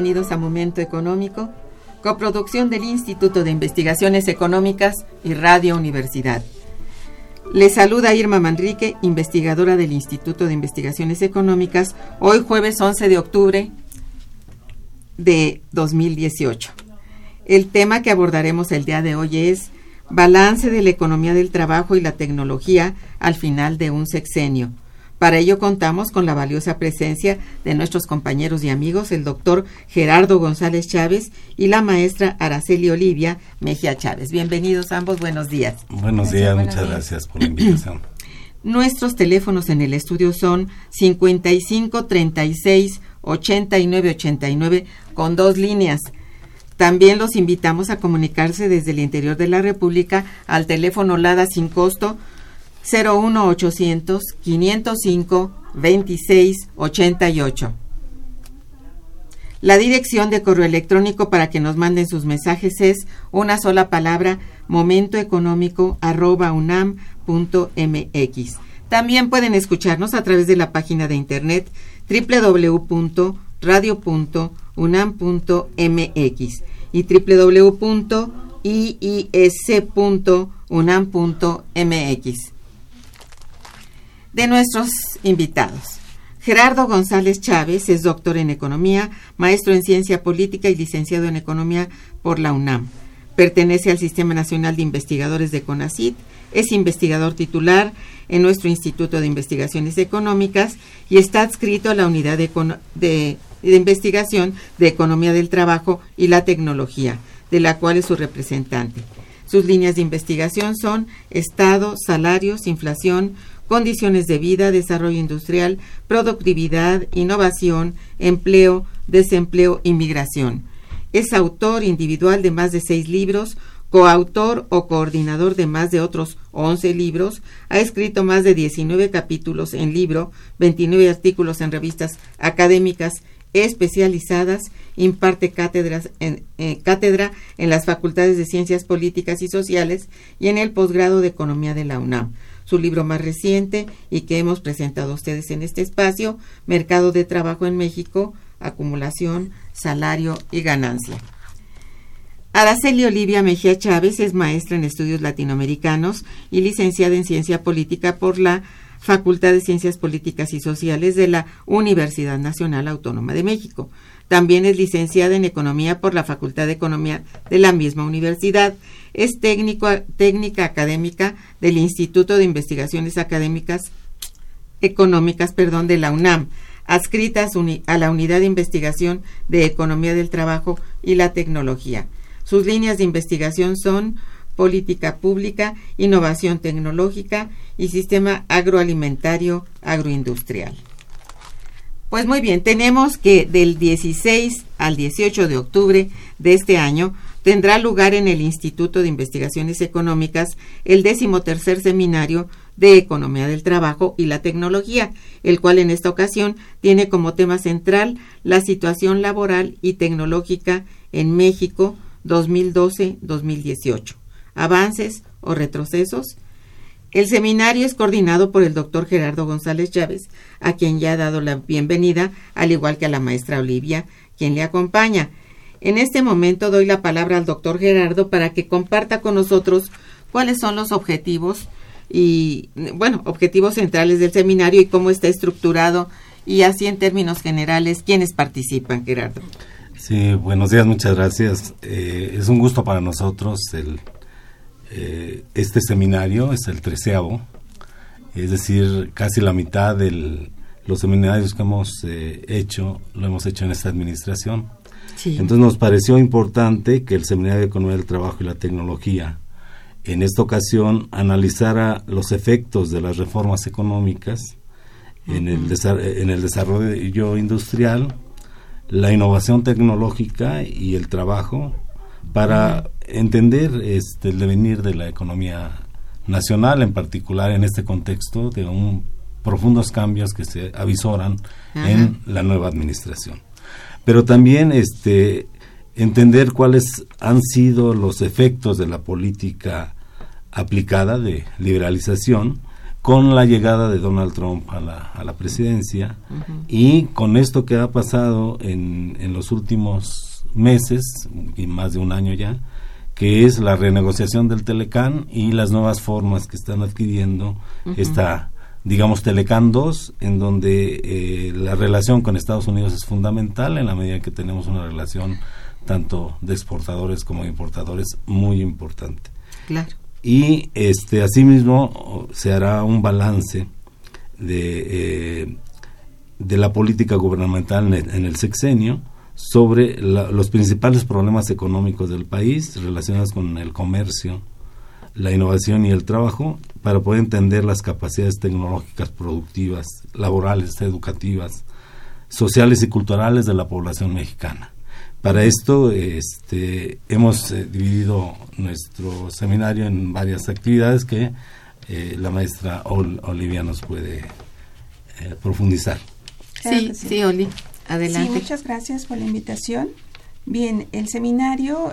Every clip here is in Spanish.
Bienvenidos a Momento Económico, coproducción del Instituto de Investigaciones Económicas y Radio Universidad. Les saluda Irma Manrique, investigadora del Instituto de Investigaciones Económicas, hoy jueves 11 de octubre de 2018. El tema que abordaremos el día de hoy es balance de la economía del trabajo y la tecnología al final de un sexenio para ello contamos con la valiosa presencia de nuestros compañeros y amigos, el doctor Gerardo González Chávez y la maestra Araceli Olivia Mejía Chávez. Bienvenidos ambos, buenos días. Buenos días, muchas gracias por la invitación. Nuestros teléfonos en el estudio son 55 36 89 89 con dos líneas. También los invitamos a comunicarse desde el interior de la República al teléfono LADA sin costo 01800 505 2688. La dirección de correo electrónico para que nos manden sus mensajes es una sola palabra momentoeconómico@unam.mx. También pueden escucharnos a través de la página de internet www.radio.unam.mx y www.iis.unam.mx de nuestros invitados. Gerardo González Chávez es doctor en Economía, maestro en Ciencia Política y licenciado en Economía por la UNAM. Pertenece al Sistema Nacional de Investigadores de CONACIT, es investigador titular en nuestro Instituto de Investigaciones Económicas y está adscrito a la Unidad de, de Investigación de Economía del Trabajo y la Tecnología, de la cual es su representante. Sus líneas de investigación son Estado, salarios, inflación, condiciones de vida, desarrollo industrial, productividad, innovación, empleo, desempleo y migración. Es autor individual de más de seis libros, coautor o coordinador de más de otros once libros, ha escrito más de 19 capítulos en libro, 29 artículos en revistas académicas especializadas, imparte cátedras en, eh, cátedra en las facultades de Ciencias Políticas y Sociales y en el posgrado de Economía de la UNAM su libro más reciente y que hemos presentado a ustedes en este espacio, Mercado de Trabajo en México, Acumulación, Salario y Ganancia. Araceli Olivia Mejía Chávez es maestra en estudios latinoamericanos y licenciada en ciencia política por la Facultad de Ciencias Políticas y Sociales de la Universidad Nacional Autónoma de México. También es licenciada en Economía por la Facultad de Economía de la misma universidad. Es técnico, técnica académica del Instituto de Investigaciones Académicas Económicas perdón, de la UNAM, adscrita a la Unidad de Investigación de Economía del Trabajo y la Tecnología. Sus líneas de investigación son política pública, innovación tecnológica y sistema agroalimentario agroindustrial. Pues muy bien, tenemos que del 16 al 18 de octubre de este año tendrá lugar en el Instituto de Investigaciones Económicas el décimo tercer seminario de Economía del Trabajo y la Tecnología, el cual en esta ocasión tiene como tema central la situación laboral y tecnológica en México 2012-2018, avances o retrocesos. El seminario es coordinado por el doctor Gerardo González Chávez, a quien ya ha dado la bienvenida, al igual que a la maestra Olivia, quien le acompaña. En este momento doy la palabra al doctor Gerardo para que comparta con nosotros cuáles son los objetivos y, bueno, objetivos centrales del seminario y cómo está estructurado y así en términos generales, quiénes participan, Gerardo. Sí, buenos días, muchas gracias. Eh, es un gusto para nosotros el, eh, este seminario, es el treceavo, es decir, casi la mitad de los seminarios que hemos eh, hecho, lo hemos hecho en esta administración. Entonces nos pareció importante que el Seminario de Economía del Trabajo y la Tecnología en esta ocasión analizara los efectos de las reformas económicas en, el en el desarrollo industrial, la innovación tecnológica y el trabajo para entender este, el devenir de la economía nacional, en particular en este contexto de un profundos cambios que se avisoran en la nueva administración. Pero también este, entender cuáles han sido los efectos de la política aplicada de liberalización con la llegada de Donald Trump a la, a la presidencia y con esto que ha pasado en, en los últimos meses y más de un año ya, que es la renegociación del Telecán y las nuevas formas que están adquiriendo esta, digamos, Telecán 2, en donde eh, la relación con Estados Unidos es fundamental en la medida que tenemos una relación tanto de exportadores como de importadores muy importante. Claro y este asimismo se hará un balance de, eh, de la política gubernamental en el, sexenio sobre los principales problemas económicos del país relacionados con el comercio, la innovación y el trabajo para poder entender las capacidades tecnológicas productivas, laborales, educativas, sociales y culturales de la población mexicana. Para esto este, hemos eh, dividido nuestro seminario en varias actividades que eh, la maestra Olivia nos puede eh, profundizar. sí, sí, Oli, adelante. Sí, muchas gracias por la invitación. Bien, el seminario,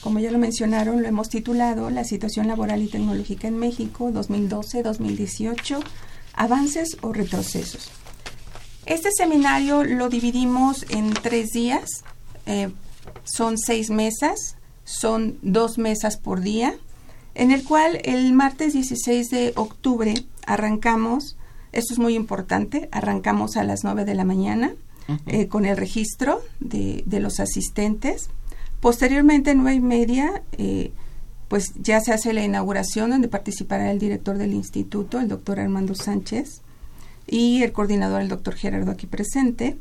como ya lo mencionaron, lo hemos titulado La situación laboral y tecnológica en México 2012-2018, avances o retrocesos. Este seminario lo dividimos en tres días. Eh, son seis mesas, son dos mesas por día, en el cual el martes 16 de octubre arrancamos, esto es muy importante, arrancamos a las 9 de la mañana eh, con el registro de, los asistentes. Posteriormente, nueve y media, eh, pues ya se hace la inauguración donde participará el director del instituto, el doctor Armando Sánchez, y el coordinador, el doctor Gerardo, aquí presente.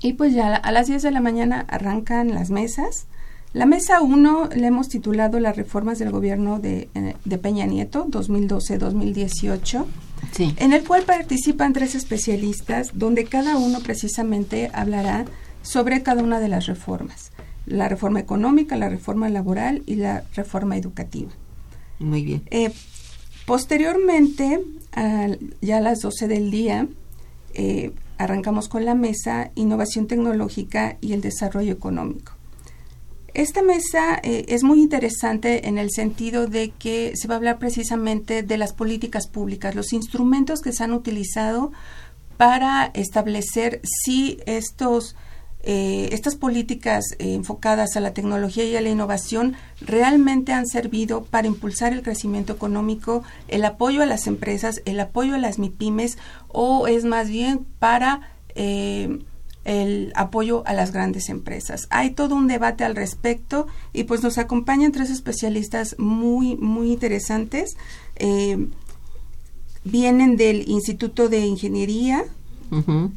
Y pues ya a las 10 de la mañana arrancan las mesas. La mesa 1 le hemos titulado Las reformas del gobierno de, eh, de Peña Nieto 2012-2018, sí. en el cual participan tres especialistas, donde cada uno precisamente hablará sobre cada una de las reformas. La reforma económica, la reforma laboral y la reforma educativa. Muy bien. Eh, posteriormente, ya a las 12 del día, eh, arrancamos con la mesa Innovación Tecnológica y el Desarrollo Económico. Esta mesa eh, es muy interesante en el sentido de que se va a hablar precisamente de las políticas públicas, los instrumentos que se han utilizado para establecer si estos eh, estas políticas eh, enfocadas a la tecnología y a la innovación realmente han servido para impulsar el crecimiento económico, el apoyo a las empresas, el apoyo a las MIPIMES o es más bien para eh, el apoyo a las grandes empresas. Hay todo un debate al respecto y pues nos acompañan tres especialistas muy, muy interesantes. vienen del Instituto de Ingeniería,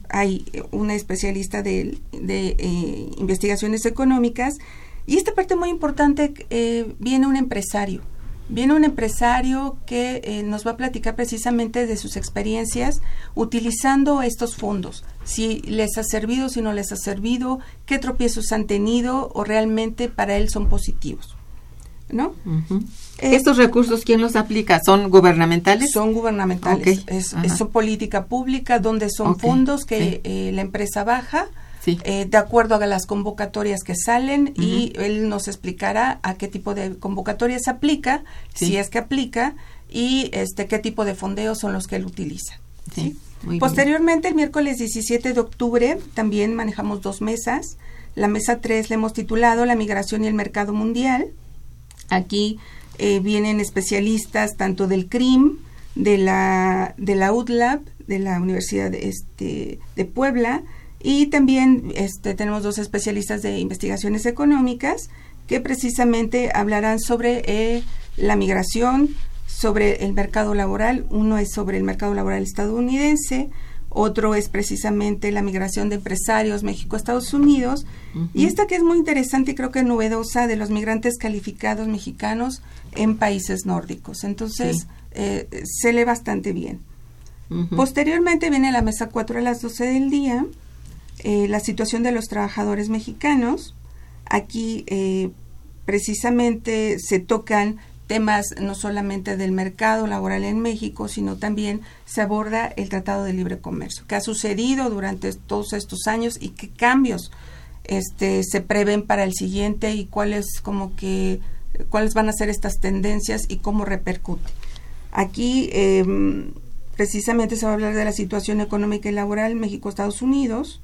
hay una especialista de, eh, investigaciones económicas y esta parte muy importante eh, viene un empresario. Viene un empresario que eh, nos va a platicar precisamente de sus experiencias utilizando estos fondos. Si les ha servido, si no les ha servido, qué tropiezos han tenido o realmente para él son positivos. ¿No? Eh, ¿Estos recursos quién los aplica? ¿Son gubernamentales? Son gubernamentales. Es, son política pública donde son fondos que eh, la empresa baja eh, de acuerdo a las convocatorias que salen y él nos explicará a qué tipo de convocatorias aplica, si es que aplica y este qué tipo de fondeos son los que él utiliza. Posteriormente, el miércoles 17 de octubre, también manejamos dos mesas. La mesa 3 le hemos titulado La migración y el mercado mundial. Aquí eh, vienen especialistas tanto del CRIM, de la, de la UDLAB, de la Universidad de, este, de Puebla, y también este, tenemos dos especialistas de investigaciones económicas que precisamente hablarán sobre eh, la migración, sobre el mercado laboral. Uno es sobre el mercado laboral estadounidense, otro es precisamente la migración de empresarios México-Estados Unidos, y esta que es muy interesante y creo que novedosa de los migrantes calificados mexicanos en países nórdicos. Entonces, eh, se lee bastante bien. Posteriormente viene la mesa 4 a las 12 del día, eh, la situación de los trabajadores mexicanos. Aquí eh, precisamente se tocan temas no solamente del mercado laboral en México, sino también se aborda el Tratado de Libre Comercio, qué ha sucedido durante todos estos años y qué cambios este, se prevén para el siguiente y cuáles como que cuáles van a ser estas tendencias y cómo repercute. Aquí em, precisamente se va a hablar de la situación económica y laboral México-Estados Unidos.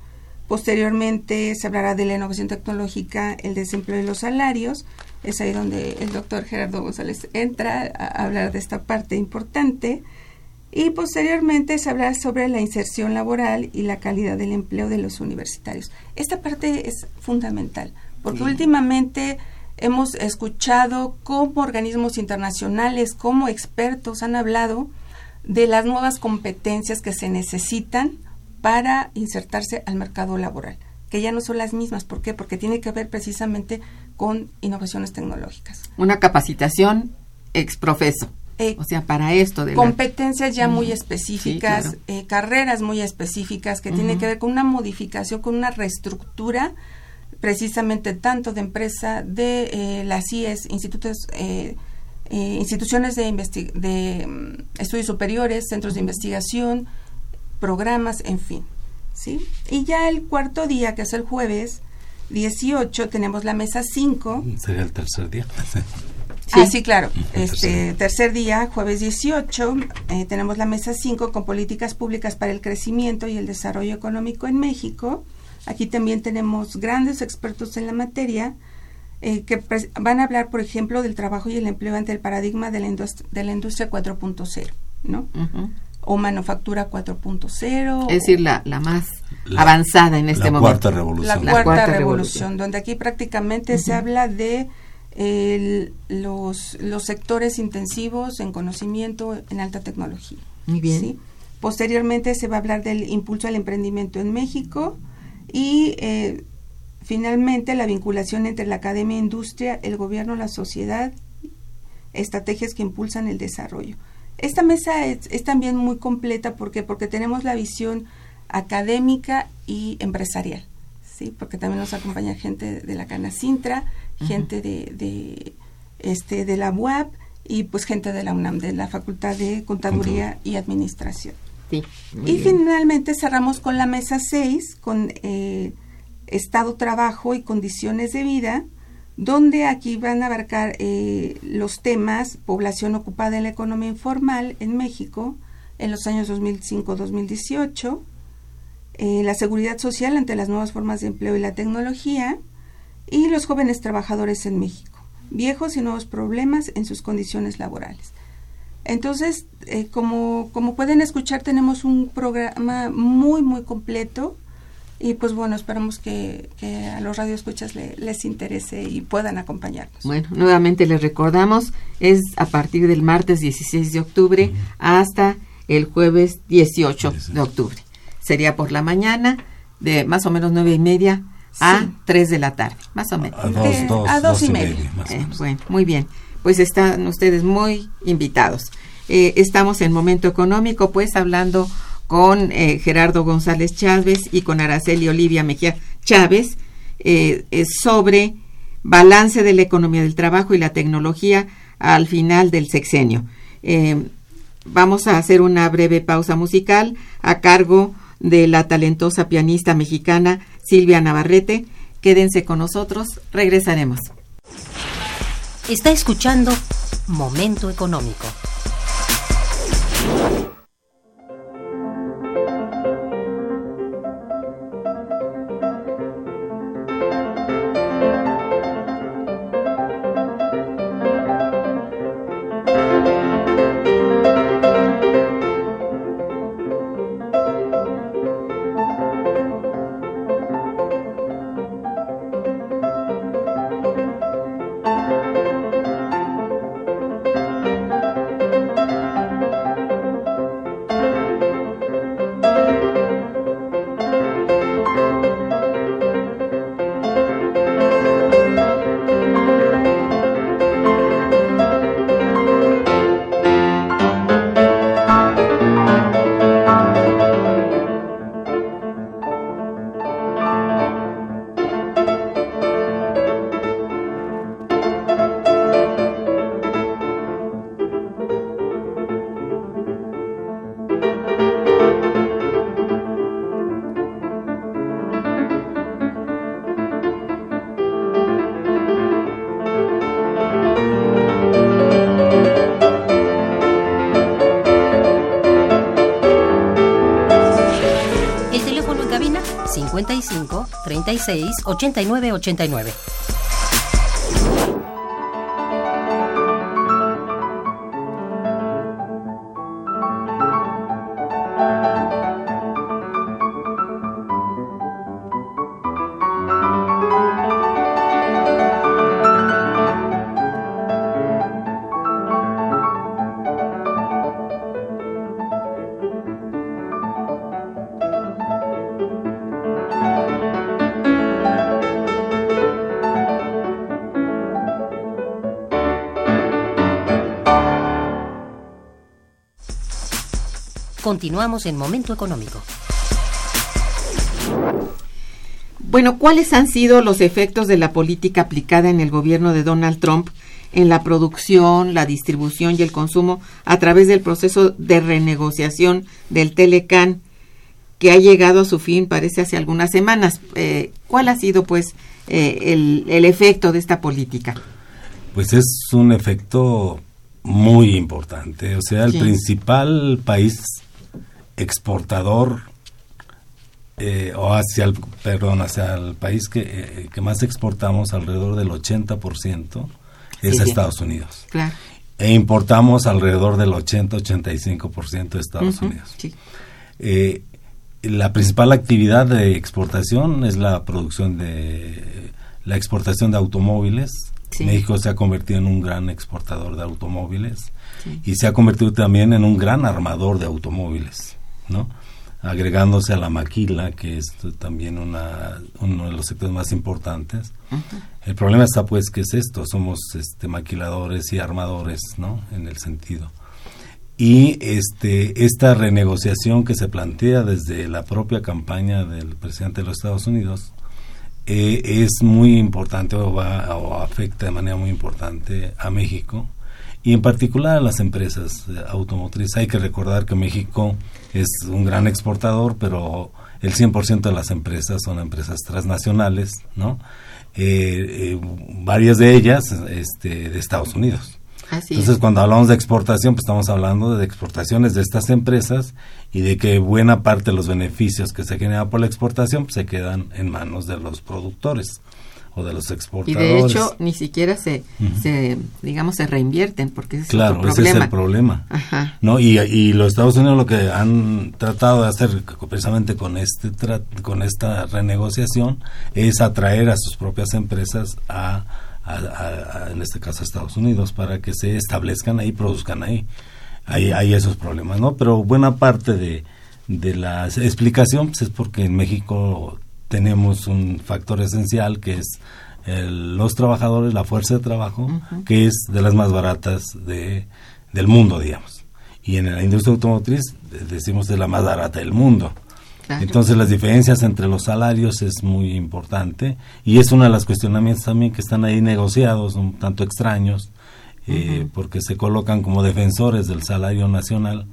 Posteriormente se hablará de la innovación tecnológica, el desempleo y los salarios es ahí donde el doctor Gerardo González entra a hablar de esta parte importante. Y posteriormente se hablará sobre la inserción laboral y la calidad del empleo de los universitarios. Esta parte es fundamental, porque últimamente hemos escuchado cómo organismos internacionales, como expertos han hablado de las nuevas competencias que se necesitan para insertarse al mercado laboral que ya no son las mismas. ¿Por qué? Porque tiene que ver precisamente con innovaciones tecnológicas. Una capacitación ex profeso. Eh, o sea, para esto. De competencias ya muy específicas, eh, carreras muy específicas que tienen que ver con una modificación, con una reestructura precisamente tanto de empresa, de eh, las IES, institutos, instituciones de, de mm, estudios superiores, centros de investigación, programas, en fin. ¿sí? Y ya el cuarto día, que es el jueves 18, tenemos la mesa 5. Sería el tercer día. Ah, sí, claro. Este tercer día, jueves 18, eh, tenemos la mesa 5 con políticas públicas para el crecimiento y el desarrollo económico en México. Aquí también tenemos grandes expertos en la materia eh, que van a hablar, por ejemplo, del trabajo y el empleo ante el paradigma de la, de la industria 4.0, ¿no? O manufactura 4.0. Es decir, la, la más avanzada en este la momento. Cuarta revolución. La, cuarta, revolución, donde aquí prácticamente se habla de los, los sectores intensivos en conocimiento en alta tecnología. Muy bien. Posteriormente se va a hablar del impulso al emprendimiento en México y eh, finalmente la vinculación entre la academia e industria, el gobierno, la sociedad, estrategias que impulsan el desarrollo. Esta mesa es, también muy completa porque porque tenemos la visión académica y empresarial, sí, porque también nos acompaña gente de la Canacintra, gente de, de, este de la UAP y pues gente de la UNAM, de la Facultad de Contaduría y Administración. Sí, y finalmente cerramos con la mesa 6 con eh, Estado, Trabajo y Condiciones de Vida donde aquí van a abarcar eh, los temas población ocupada en la economía informal en México en los años 2005-2018, eh, la seguridad social ante las nuevas formas de empleo y la tecnología, y los jóvenes trabajadores en México, viejos y nuevos problemas en sus condiciones laborales. Entonces, eh, como, como pueden escuchar, tenemos un programa muy, muy completo y pues bueno, esperamos que, a los radioescuchas les interese y puedan acompañarnos. Bueno, nuevamente les recordamos, es a partir del martes 16 de octubre hasta el jueves 18 de octubre. Sería por la mañana de más o menos nueve y media a tres de la tarde, más o menos. A dos, y media. Eh, bueno, muy bien. pues están ustedes muy invitados. Eh, estamos en Momento Económico, pues hablando con eh, Gerardo González Chávez y con Araceli Olivia Mejía Chávez eh, sobre balance de la economía del trabajo y la tecnología al final del sexenio. vamos a hacer una breve pausa musical a cargo de la talentosa pianista mexicana Silvia Navarrete. Quédense con nosotros, regresaremos. Está escuchando Momento Económico. 55 36 89 89. Continuamos en Momento Económico. Bueno, ¿cuáles han sido los efectos de la política aplicada en el gobierno de Donald Trump en la producción, la distribución y el consumo a través del proceso de renegociación del Telecan que ha llegado a su fin, parece, hace algunas semanas? Eh, ¿Cuál ha sido, pues, eh, el, el efecto de esta política? Pues es un efecto muy importante. O sea, el Sí. principal país exportador eh, o hacia el perdón hacia el país que, eh, que más exportamos alrededor del 80% es Sí, a sí. Estados Unidos Claro. e importamos alrededor del 80-85% de Estados Unidos sí. Eh, la principal actividad de exportación es la producción de la exportación de automóviles. Sí. México se ha convertido en un gran exportador de automóviles y se ha convertido también en un gran armador de automóviles, ¿no? Agregándose a la maquila, que es también una, uno de los sectores más importantes. El problema está pues que es esto, somos este maquiladores y armadores, ¿no? En el sentido y este esta renegociación que se plantea desde la propia campaña del presidente de los Estados Unidos eh, es muy importante o, va, o afecta de manera muy importante a México y en particular a las empresas eh, automotrices. Hay que recordar que México es un gran exportador, pero el 100% de las empresas son empresas transnacionales, ¿no? Eh, eh, varias de ellas este, de Estados Unidos. Así Entonces, es. cuando hablamos de exportación, pues estamos hablando de exportaciones de estas empresas y de que buena parte de los beneficios que se generan por la exportación pues, se quedan en manos de los productores o de los Y exportadores. de hecho, ni siquiera se, se digamos, se reinvierten, porque ese es claro, otro ese problema. es el problema. Ajá. ¿no? Y, y los Estados Unidos lo que han tratado de hacer precisamente con este con esta renegociación es atraer a sus propias empresas a, a- a- a, en este caso a Estados Unidos para que se establezcan ahí, produzcan ahí. Hay, hay esos problemas, ¿no? Pero buena parte de, de la explicación pues, es porque en México tenemos un factor esencial que es el- los trabajadores, la fuerza de trabajo, que es de las más baratas de, del mundo, digamos. Y en la industria automotriz decimos de la más barata del mundo. Claro. Entonces las diferencias entre los salarios es muy importante y es uno de los cuestionamientos también que están ahí negociados, un tanto extraños, eh, porque se colocan como defensores del salario nacional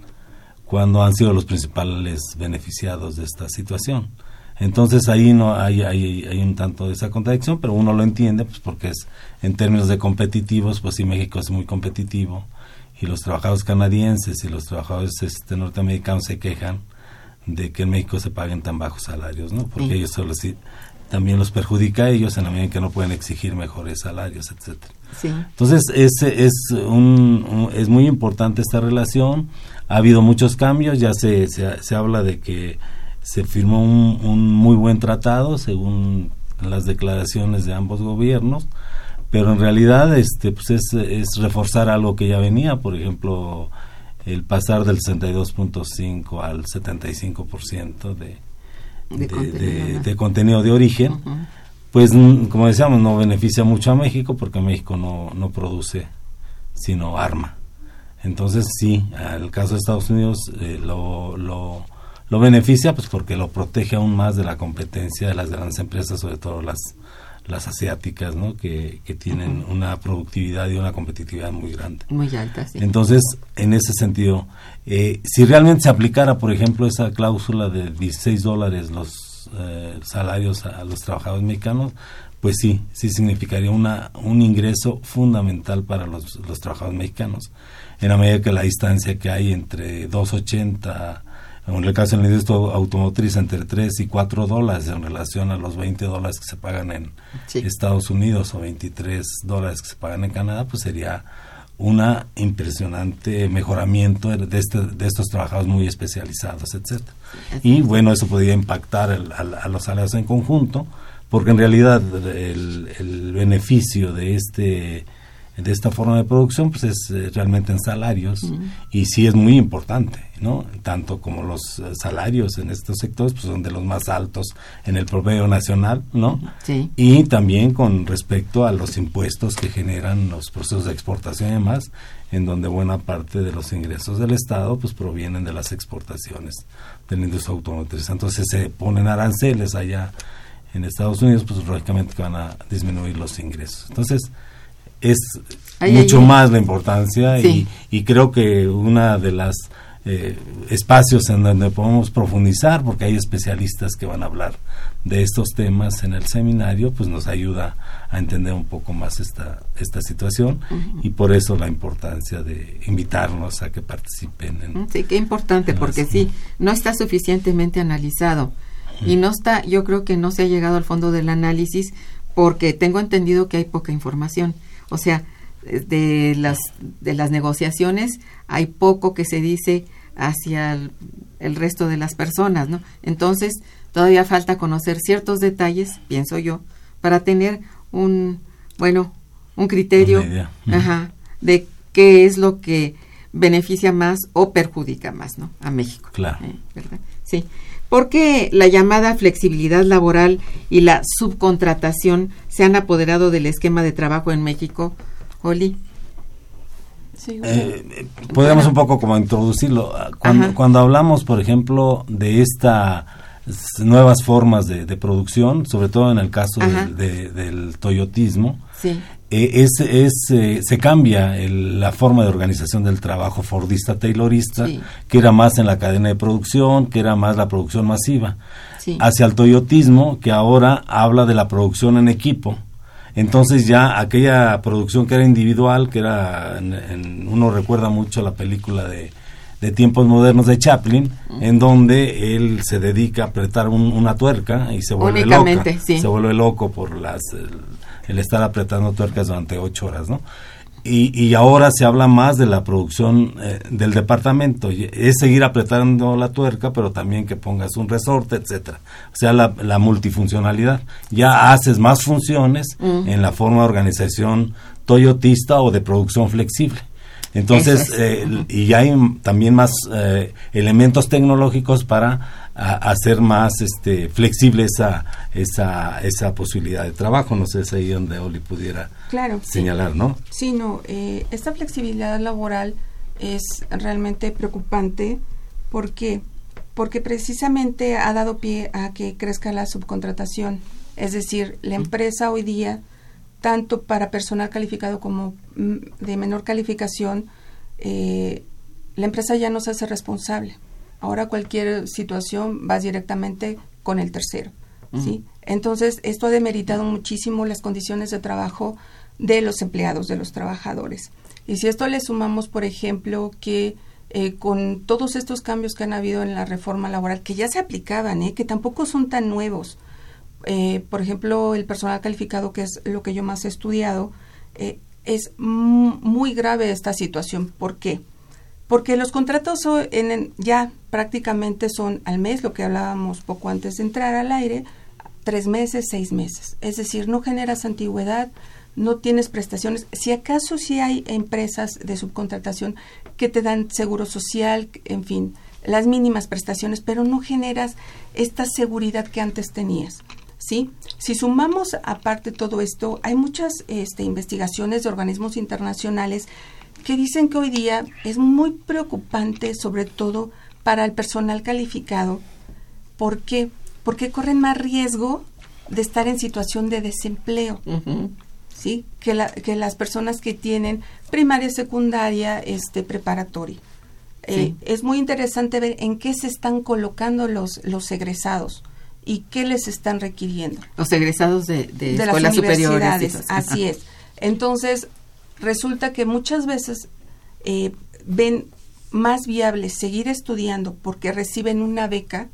cuando han sido los principales beneficiados de esta situación. Entonces ahí no hay, hay, hay un tanto de esa contradicción, pero uno lo entiende pues porque es en términos de competitivos, pues sí México es muy competitivo y los trabajadores canadienses y los trabajadores este, norteamericanos se quejan de que en México se paguen tan bajos salarios, ¿no? Porque Sí. ellos solo sí, también los perjudica a ellos en la medida en que no pueden exigir mejores salarios, etcétera. Sí. Entonces es, es, un, un- es muy importante esta relación. Ha habido muchos cambios, ya se, se, se habla de que se firmó un, un muy buen tratado según las declaraciones de ambos gobiernos, pero en realidad este pues es, es reforzar algo que ya venía, por ejemplo, el pasar del 62.5 al 75% de, De de, contenido, de- contenido de origen pues como decíamos no beneficia mucho a México porque México no, no produce sino arma. Entonces sí al caso de Estados Unidos eh, lo, lo, lo beneficia pues porque lo protege aún más de la competencia de las grandes empresas sobre todo las las asiáticas no que, que tienen una productividad y una competitividad muy grande Muy alta, sí. entonces, en ese sentido, eh, si realmente se aplicara, por ejemplo, esa cláusula de 16 dólares los eh, salarios a, a los trabajadores mexicanos, pues sí, sí significaría una, un ingreso fundamental para los, los trabajadores mexicanos. En la medida que la distancia que hay entre 2.80, en el caso de la industria automotriz, entre 3 y 4 dólares en relación a los 20 dólares que se pagan en Sí. Estados Unidos o 23 dólares que se pagan en Canadá, pues sería una impresionante mejoramiento de, este- de estos trabajadores muy especializados, etcétera. Y bueno, eso podría impactar el- al- a, los salarios en conjunto, porque en realidad el, el beneficio de este de esta forma de producción pues es eh, realmente en salarios y sí es muy importante, ¿no? Tanto como los eh, salarios en estos sectores pues son de los más altos en el promedio nacional, ¿no? Sí. y también con respecto a los impuestos que generan los procesos de exportación y demás, en donde buena parte de los ingresos del Estado pues provienen de las exportaciones de la industria automotriz. Entonces se ponen aranceles allá en Estados Unidos, pues lógicamente van a disminuir los ingresos. Entonces es mucho más la importancia Sí. y, y creo que una de las eh, espacios en donde podemos profundizar, porque hay especialistas que van a hablar de estos temas en el seminario, pues nos ayuda a entender un poco más esta, esta situación y por eso la importancia de invitarnos a que participen en, Sí, qué importante, porque las- sí, no está suficientemente analizado. Y no está, yo creo que no se ha llegado al fondo del análisis porque tengo entendido que hay poca información. O sea, de las, de las negociaciones hay poco que se dice hacia el, el resto de las personas, ¿no? Entonces, todavía falta conocer ciertos detalles, pienso yo, para tener un, bueno, un criterio ajá, de qué es lo que beneficia más o perjudica más, ¿no? A México. Claro. Eh, ¿verdad? Sí. Porque la llamada flexibilidad laboral y la subcontratación se han apoderado del esquema de trabajo en México, Oli. Sí, Eh, eh, podríamos un poco como introducirlo. Ah, Cuando, Ajá. cuando hablamos, por ejemplo, de estas nuevas formas de, de producción, sobre todo en el caso Ajá. del, de- del toyotismo, Sí. Eh, es, es, eh, se cambia el- la forma de organización del trabajo fordista taylorista, Sí. que era más en la cadena de producción, que era más la producción masiva, Sí. hacia el toyotismo, que ahora habla de la producción en equipo. Entonces ya aquella producción que era individual, que era, en- en- uno recuerda mucho la película de, de tiempos modernos de Chaplin, en donde él se dedica a apretar un- una tuerca y se vuelve Únicamente, loca, sí. se vuelve loco por las el, el estar apretando tuercas durante ocho horas, ¿no? Y, y ahora se habla más de la producción eh, del departamento. Es seguir apretando la tuerca, pero también que pongas un resorte, etcétera. O sea, la, la multifuncionalidad. Ya haces más funciones en la forma de organización toyotista o de producción flexible. Entonces, es. eh, y hay también más eh, elementos tecnológicos para a- hacer más este, flexible esa, esa, esa posibilidad de trabajo. No sé si es ahí donde Oli pudiera Claro. sí. señalar, ¿no? Sí, no, eh, esta flexibilidad laboral es realmente preocupante porque porque precisamente ha dado pie a que crezca la subcontratación, es decir, la empresa hoy día tanto para personal calificado como mm, de menor calificación, eh, la empresa ya no se hace responsable. Ahora cualquier situación vas directamente con el tercero, ¿sí? Entonces, esto ha demeritado muchísimo las condiciones de trabajo de los empleados, de los trabajadores. Y si esto le sumamos, por ejemplo, que eh, con todos estos cambios que han habido en la reforma laboral, que ya se aplicaban, ¿eh? que tampoco son tan nuevos, eh, por ejemplo, el personal calificado, que es lo que yo más he estudiado, eh, es mu- muy grave esta situación. ¿Por qué? Porque los contratos en- ya prácticamente son al mes, lo que hablábamos poco antes de entrar al aire, tres meses, seis meses. Es decir, no generas antigüedad, no tienes prestaciones. Si acaso sí hay empresas de subcontratación que te dan seguro social, en fin, las mínimas prestaciones, pero no generas esta seguridad que antes tenías. ¿Sí? Si sumamos aparte todo esto, hay muchas este, investigaciones de organismos internacionales que dicen que hoy día es muy preocupante, sobre todo para el personal calificado. ¿Por qué? Porque corren más riesgo de estar en situación de desempleo. ¿sí? Que, la- que las personas que tienen primaria, secundaria, este, preparatoria. Eh, es muy interesante ver en qué se están colocando los, los egresados y qué les están requiriendo Los egresados de, de, de las escuelas universidades. Así es. Entonces, resulta que muchas veces eh, ven más viable seguir estudiando porque reciben una beca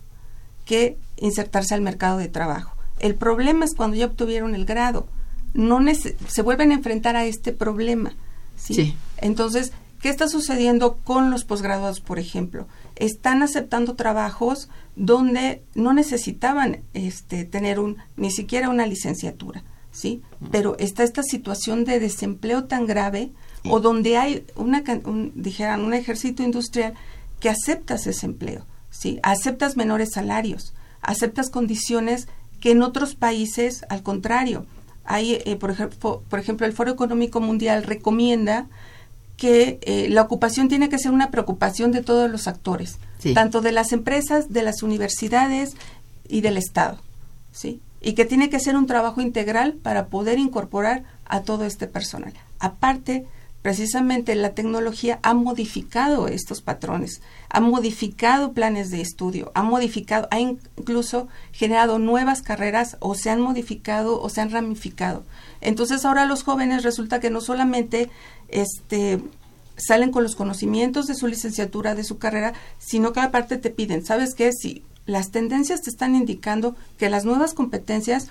que insertarse al mercado de trabajo. El problema es cuando ya obtuvieron el grado. No se vuelven a enfrentar a este problema. ¿sí? Sí. Entonces, ¿qué está sucediendo con los posgraduados, por ejemplo? Están aceptando trabajos donde no necesitaban este, tener un, ni siquiera una licenciatura, ¿sí? Pero está esta situación de desempleo tan grave o donde hay una, un, dijeran, un ejército industrial que aceptas ese empleo, ¿sí? Aceptas menores salarios, aceptas condiciones que en otros países, al contrario, hay, eh, por, ejemplo, por ejemplo, el Foro Económico Mundial recomienda que eh, la ocupación tiene que ser una preocupación de todos los actores, Sí. tanto de las empresas, de las universidades y del Estado, ¿sí? Y que tiene que ser un trabajo integral para poder incorporar a todo este personal. Aparte, precisamente la tecnología ha modificado estos patrones, ha modificado planes de estudio, ha modificado, ha incluso generado nuevas carreras o se han modificado o se han ramificado. Entonces ahora los jóvenes resulta que no solamente este salen con los conocimientos de su licenciatura, de su carrera, sino que aparte te piden, ¿sabes qué? Si las tendencias te están indicando que las nuevas competencias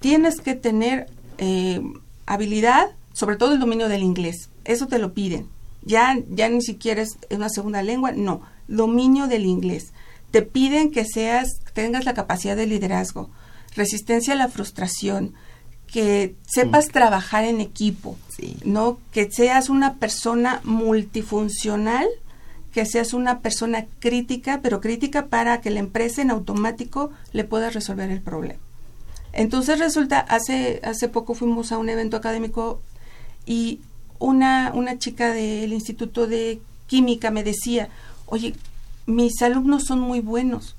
tienes que tener eh, habilidad, sobre todo el dominio del inglés. Eso te lo piden. Ya, ya ni siquiera es una segunda lengua, no, dominio del inglés. Te piden que seas, tengas la capacidad de liderazgo, resistencia a la frustración, que sepas trabajar en equipo, Sí. ¿no? Que seas una persona multifuncional, que seas una persona crítica, pero crítica para que la empresa en automático le pueda resolver el problema. Entonces resulta, hace, hace poco fuimos a un evento académico y una, una chica del Instituto de Química me decía, oye, mis alumnos son muy buenos,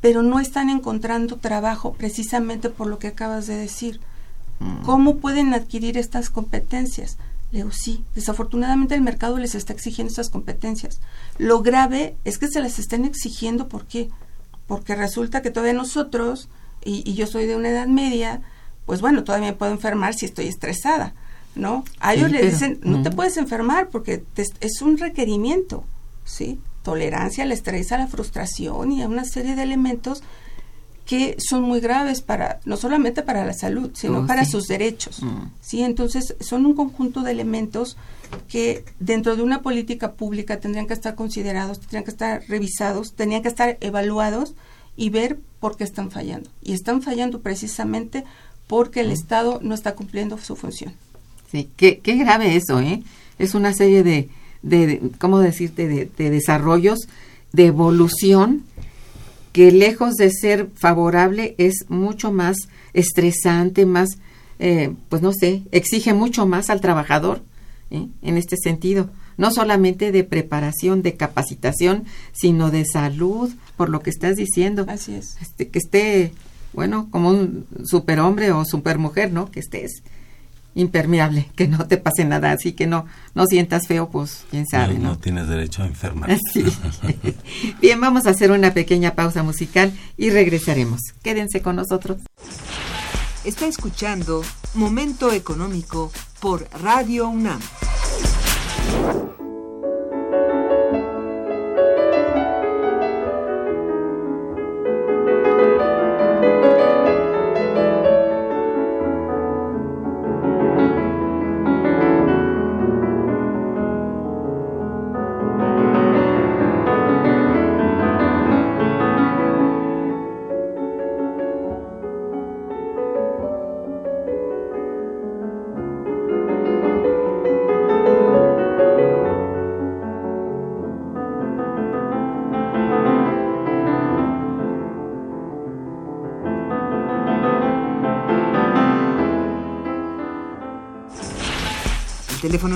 pero no están encontrando trabajo precisamente por lo que acabas de decir. ¿Cómo pueden adquirir estas competencias? Le digo, sí, desafortunadamente el mercado les está exigiendo estas competencias. Lo grave es que se las estén exigiendo, ¿por qué? Porque resulta que todavía nosotros, y, y yo soy de una edad media, pues bueno, todavía me puedo enfermar si estoy estresada, ¿no? A ellos Sí, les dicen, no te puedes enfermar porque te- es un requerimiento, ¿sí? Tolerancia al estrés, a la frustración y a una serie de elementos que son muy graves para no solamente para la salud, sino Oh, para sí. sus derechos. Mm. Sí, entonces son un conjunto de elementos que dentro de una política pública tendrían que estar considerados, tendrían que estar revisados, tendrían que estar evaluados y ver por qué están fallando. Y están fallando precisamente porque Mm. el Estado no está cumpliendo su función. Sí, qué, qué grave eso, ¿eh? Es una serie de, de, ¿cómo decirte?, de, de desarrollos, de evolución, que lejos de ser favorable es mucho más estresante, más, eh, pues no sé, exige mucho más al trabajador ¿eh? en este sentido. No solamente de preparación, de capacitación, sino de salud, por lo que estás diciendo. Así es. Este, que esté, bueno, como un superhombre o supermujer, ¿no? Que estés impermeable, que no te pase nada, así que no, no sientas feo, pues quién sabe, no, ¿no? tienes derecho a enfermar. Sí. Bien, vamos a hacer una pequeña pausa musical y regresaremos. Quédense con nosotros. Está escuchando Momento Económico por Radio UNAM.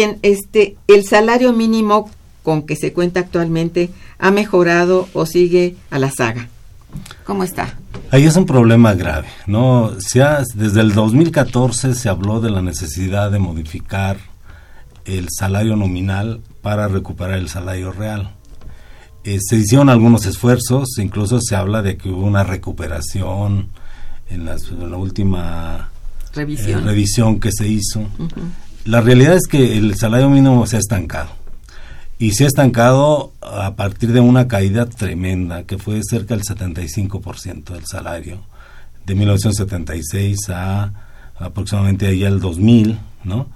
Bien, este, el salario mínimo con que se cuenta actualmente ha mejorado o sigue a la saga. ¿Cómo está? Ahí es un problema grave, ¿no? Se ha- desde el 2014 se habló de la necesidad de modificar el salario nominal para recuperar el salario real. Eh, se hicieron algunos esfuerzos, incluso se habla de que hubo una recuperación en, las- en la última Revisión. eh, revisión que se hizo. La realidad es que el salario mínimo se ha estancado. Y se ha estancado a partir de una caída tremenda, que fue cerca del 75% del salario, de 1976 a aproximadamente ahí al 2000, ¿no?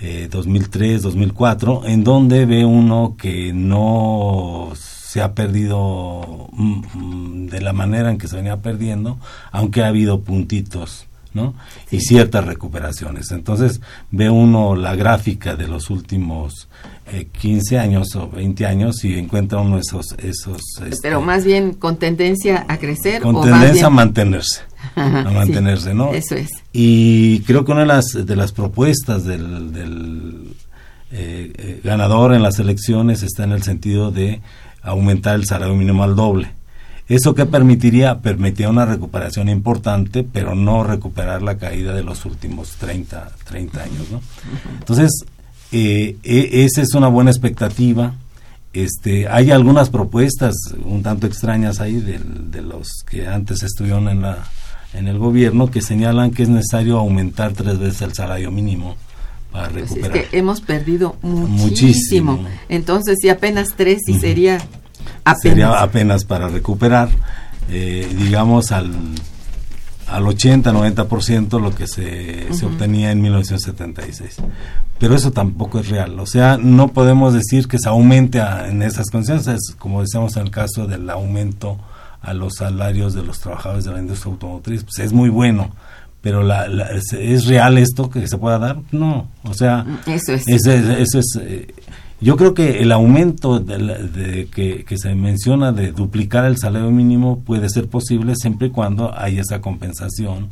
Eh, 2003, 2004, en donde ve uno que no se ha perdido mm, mm, de la manera en que se venía perdiendo, aunque ha habido puntitos, ¿no? Y ciertas recuperaciones. Entonces ve uno la gráfica de los últimos eh, 15 años o 20 años y encuentra uno esos... esos este, Pero más bien con tendencia a crecer con o más tendencia a bien- mantenerse. Ajá, a sí, mantenerse, ¿no? Eso es. Y creo que una de las, de las propuestas del, del, eh, eh, ganador en las elecciones está en el sentido de aumentar el salario mínimo al doble. Eso que permitiría, permitiría una recuperación importante, pero no recuperar la caída de los últimos 30, 30 años, ¿no? Entonces, eh, e- esa es una buena expectativa. Este, hay algunas propuestas un tanto extrañas ahí de, de los que antes estuvieron en la en el gobierno que señalan que es necesario aumentar tres veces el salario mínimo para Pues es recuperar. que hemos perdido muchísimo. Muchísimo. Entonces, si apenas tres, y sería apenas. Sería apenas para recuperar, eh, digamos, al, al 80-90% lo que se, se obtenía en 1976. Pero eso tampoco es real. O sea, no podemos decir que se aumente a- en esas condiciones, es como decíamos en el caso del aumento a los salarios de los trabajadores de la industria automotriz, pues es muy bueno. Pero la, la- ¿es, es real esto que se pueda dar? No. O sea, Eso es. eso es, eso es, eh, yo creo que el aumento de, la- de que, que se menciona de duplicar el salario mínimo puede ser posible siempre y cuando haya esa compensación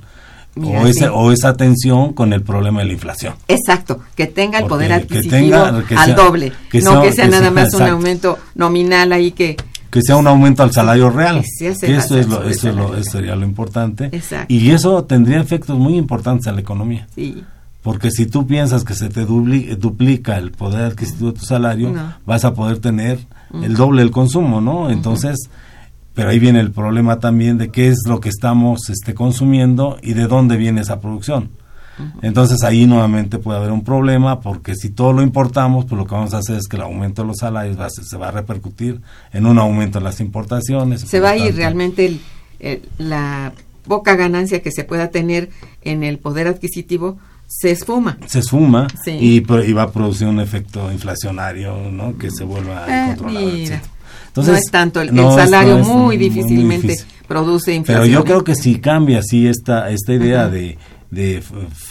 Mira, o, esa, sí. o esa atención con el problema de la inflación. Exacto, que tenga el Porque poder adquisitivo tenga- al sea- doble, que no que sea que nada sea- más un aumento nominal ahí que que sea un aumento al salario real. Que eso, es lo, sobre el eso, es lo- salario. eso sería lo importante. Exacto. Y eso tendría efectos muy importantes en la economía. sí, Porque si tú piensas que se te duplica el poder adquisitivo de tu salario, No. vas a poder tener el doble del consumo, ¿no? Entonces, pero ahí viene el problema también de qué es lo que estamos este, consumiendo y de dónde viene esa producción. Entonces ahí nuevamente puede haber un problema porque si todo lo importamos, pues lo que vamos a hacer es que el aumento de los salarios va a ser- se va a repercutir en un aumento de las importaciones. se va a ir realmente el- el- la poca ganancia que se pueda tener en el poder adquisitivo se esfuma. se esfuma Sí. y, va a producir un efecto inflacionario ¿no? que se vuelva Ah, incontrolable. mira. etcétera. no es tanto, el, no salario es muy difícilmente difícil. produce Pero inflación. yo ¿eh? creo que si cambia así esta, esta idea Ajá. de,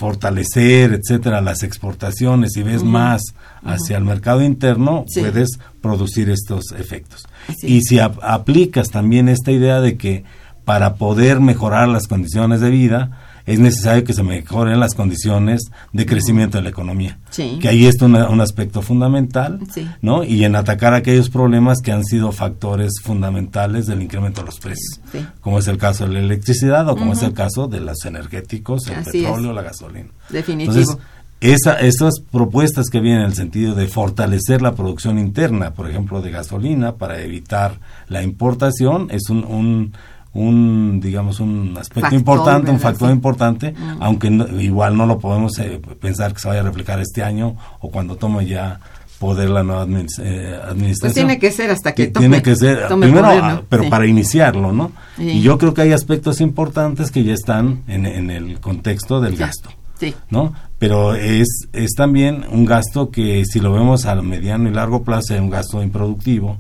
fortalecer, etcétera, las exportaciones y ves más hacia el mercado interno, Sí. puedes producir estos efectos. Sí. Y si ap- aplicas también esta idea de que para poder mejorar las condiciones de vida, es necesario que se mejoren las condiciones de crecimiento de la economía. Sí. Que ahí está una- un aspecto fundamental, Sí. ¿no? Y en atacar aquellos problemas que han sido factores fundamentales del incremento de los precios Sí. como es el caso de la electricidad o como es el caso de los energéticos, el Así petróleo, es. la gasolina. Definitivo. Entonces, esa, esas propuestas que vienen en el sentido de fortalecer la producción interna, por ejemplo, de gasolina, para evitar la importación, es un, un, un, digamos, un aspecto Factor, importante, un factor Sí. importante, Mm. aunque no- igual no lo podemos eh, pensar que se vaya a replicar este año o cuando tome ya poder la nueva admin- eh, administración. Pues tiene que ser hasta que tome- tiene que ser tome primero poder, ah, ¿no? pero Sí. para iniciarlo no Sí. y yo creo que hay aspectos importantes que ya están en, en el contexto del gasto Sí. ¿no? Pero es, es también un gasto que si lo vemos a mediano y largo plazo es un gasto improductivo,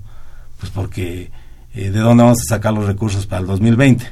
pues porque eh, ¿de dónde vamos a sacar los recursos para el 2020?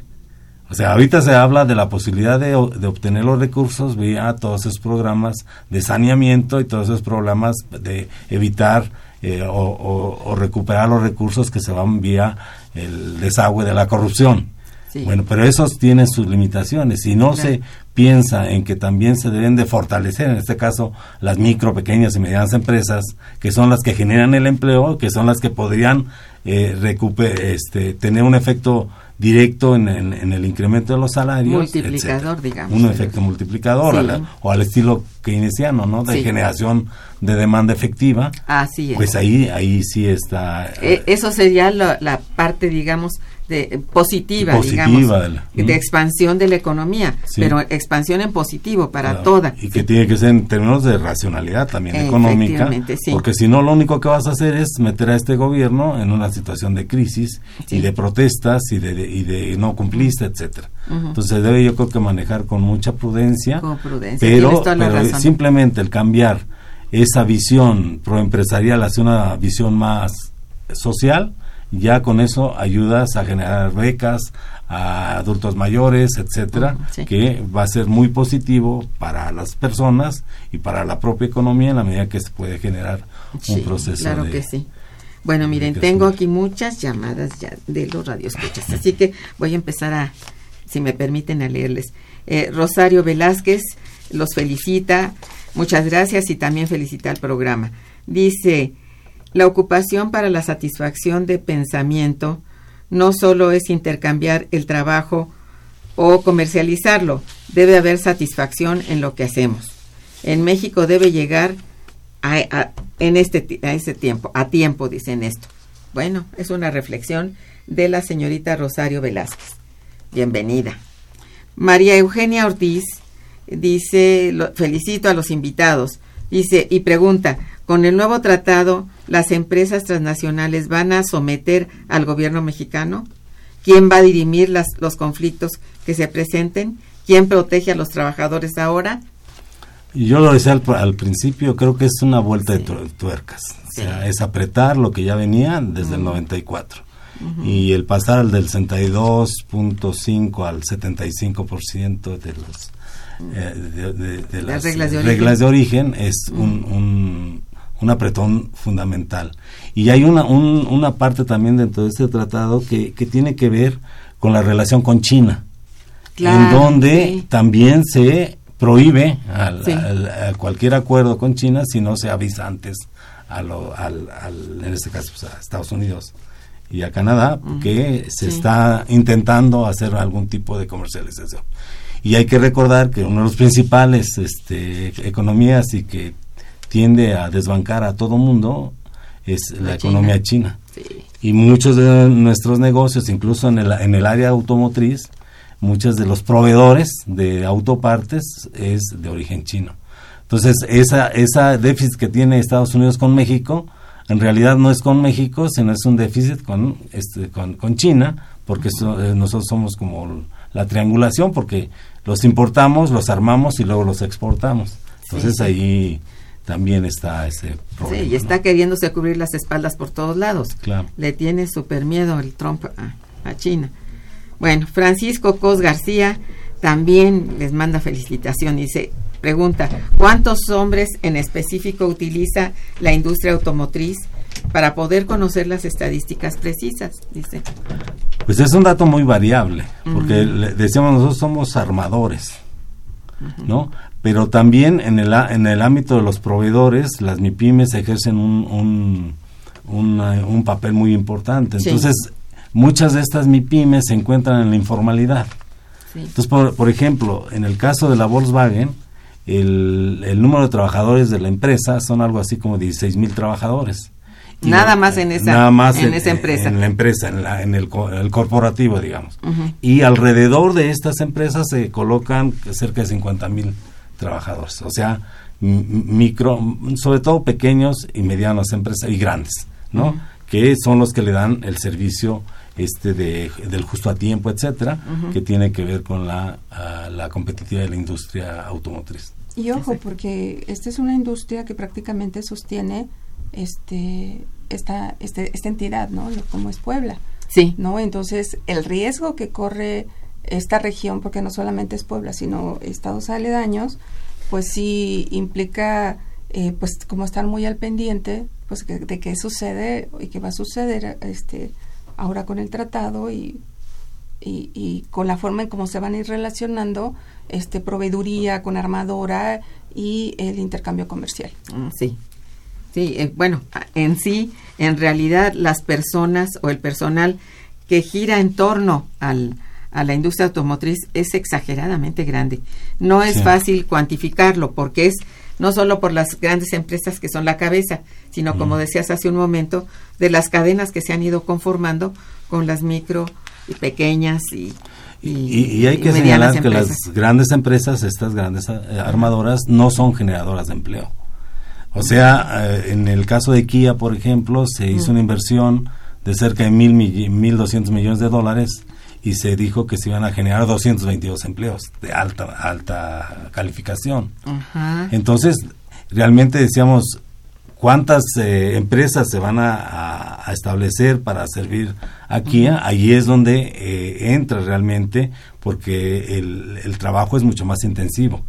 O sea, ahorita se habla de la posibilidad de, de obtener los recursos vía todos esos programas de saneamiento y todos esos programas de evitar eh, o, o- o recuperar los recursos que se van vía el desagüe de la corrupción. Sí. Bueno, pero esos tienen sus limitaciones. Si no Claro. se piensa en que también se deben de fortalecer, en este caso, las micro, pequeñas y medianas empresas, que son las que generan el empleo, que son las que podrían eh, recupe- este, tener un efecto directo en, en- en el incremento de los salarios. Multiplicador, etcétera. digamos. Un efecto multiplicador, Sí. a la- o al estilo keynesiano, ¿no? De Sí. generación de demanda efectiva. Así es. Pues ahí, ahí sí está. Eh, eso sería la, la parte, digamos, de eh, positiva, Positiva digamos, de la- de expansión de la economía, Sí. pero expansión en positivo para Claro, toda. Y que tiene que ser en términos de racionalidad también económica. Sí. Porque si no, lo único que vas a hacer es meter a este gobierno en una situación de crisis Sí. y de protestas y de, de- y de no cumpliste, etcétera. Entonces debe yo creo que manejar con mucha prudencia. Con prudencia, Pero, pero simplemente el cambiar esa visión proempresarial hacia una visión más social, ya con eso ayudas a generar becas a adultos mayores, etcétera, sí. que va a ser muy positivo para las personas y para la propia economía en la medida que se puede generar un proceso claro de que sí. Bueno, miren, tengo aquí muchas llamadas ya de los radioescuchas, así que voy a empezar a, si me permiten, a leerles. Eh, Rosario Velázquez los felicita, muchas gracias y también felicita al programa. Dice, la ocupación para la satisfacción de pensamiento no solo es intercambiar el trabajo o comercializarlo, debe haber satisfacción en lo que hacemos. En México debe llegar en este a ese tiempo, a tiempo dicen esto. Bueno, es una reflexión de la señorita Rosario Velázquez. Bienvenida. María Eugenia Ortiz dice, felicito a los invitados, dice y pregunta, con el nuevo tratado, ¿las empresas transnacionales van a someter al gobierno mexicano? ¿Quién va a dirimir las, los conflictos que se presenten? ¿Quién protege a los trabajadores ahora? Yo lo decía al, principio, creo que es una vuelta de tuercas. O sea, es apretar lo que ya venía desde el 94. Y el pasar del 62.5 al 75% de los eh, de, las, reglas, de, origen. es un, un, apretón fundamental. Y hay una, una parte también dentro de este tratado que, que tiene que ver con la relación con China, en donde también se prohíbe a cualquier acuerdo con China si no se avisa antes a lo, al, en este caso pues, a Estados Unidos y a Canadá que se está intentando hacer algún tipo de comercialización. Y hay que recordar que uno de los principales este, economías y que tiende a desbancar a todo mundo es la, economía china. Y muchos de nuestros negocios, incluso en el, en el área automotriz, muchos de los proveedores de autopartes es de origen chino. Entonces, esa, esa déficit que tiene Estados Unidos con México, en realidad no es con México, sino es un déficit con, este, con, con China, porque eh, nosotros somos como la triangulación, porque los importamos, los armamos y luego los exportamos. Entonces ahí también está ese problema. Sí, y está queriéndose cubrir las espaldas por todos lados. Claro. Le tiene súper miedo el Trump a China. Bueno, Francisco Cos García también les manda felicitación. Dice, pregunta, ¿cuántos hombres en específico utiliza la industria automotriz para poder conocer las estadísticas precisas? Dice. Pues es un dato muy variable, porque decíamos nosotros somos armadores, ¿no? Pero también en el, en el ámbito de los proveedores, las MIPIMES ejercen un, un, un papel muy importante. Entonces, muchas de estas MIPIMES se encuentran en la informalidad. Entonces, por, ejemplo, en el caso de la Volkswagen, el, el, número de trabajadores de la empresa son algo así como 16 mil trabajadores. nada más en esa, en, esa empresa. En la empresa, en, el, corporativo, digamos. Y alrededor de estas empresas se colocan cerca de 50 mil trabajadores. O sea, micro, sobre todo pequeños y medianos empresas y grandes, ¿no? Que son los que le dan el servicio este de, del justo a tiempo, etcétera, que tiene que ver con la, uh, la competitividad de la industria automotriz. Y ojo, porque esta es una industria que prácticamente sostiene este esta, este, esta entidad, ¿no? Como es Puebla. Sí. ¿No? Entonces, el riesgo que corre esta región, porque no solamente es Puebla, sino estados aledaños, pues sí implica, eh, pues como estar muy al pendiente, pues de qué sucede y qué va a suceder, este, ahora con el tratado y, y, con la forma en cómo se van a ir relacionando este proveeduría con armadora y el intercambio comercial. Mm, sí, sí, eh, bueno, en sí, en realidad las personas o el personal que gira en torno al, a la industria automotriz es exageradamente grande. No es fácil cuantificarlo porque es no solo por las grandes empresas que son la cabeza, sino como decías hace un momento, de las cadenas que se han ido conformando con las micro y pequeñas y, y, hay que señalar que las grandes empresas, estas grandes eh, armadoras, no son generadoras de empleo. O sea, eh, en el caso de Kia, por ejemplo, se hizo una inversión de cerca de mil, mil doscientos millones de dólares y se dijo que se iban a generar 222 empleos de alta alta calificación. Entonces, realmente decíamos, ¿cuántas eh, empresas se van a, establecer para servir aquí? Ahí es donde eh, entra realmente, porque el, trabajo es mucho más intensivo.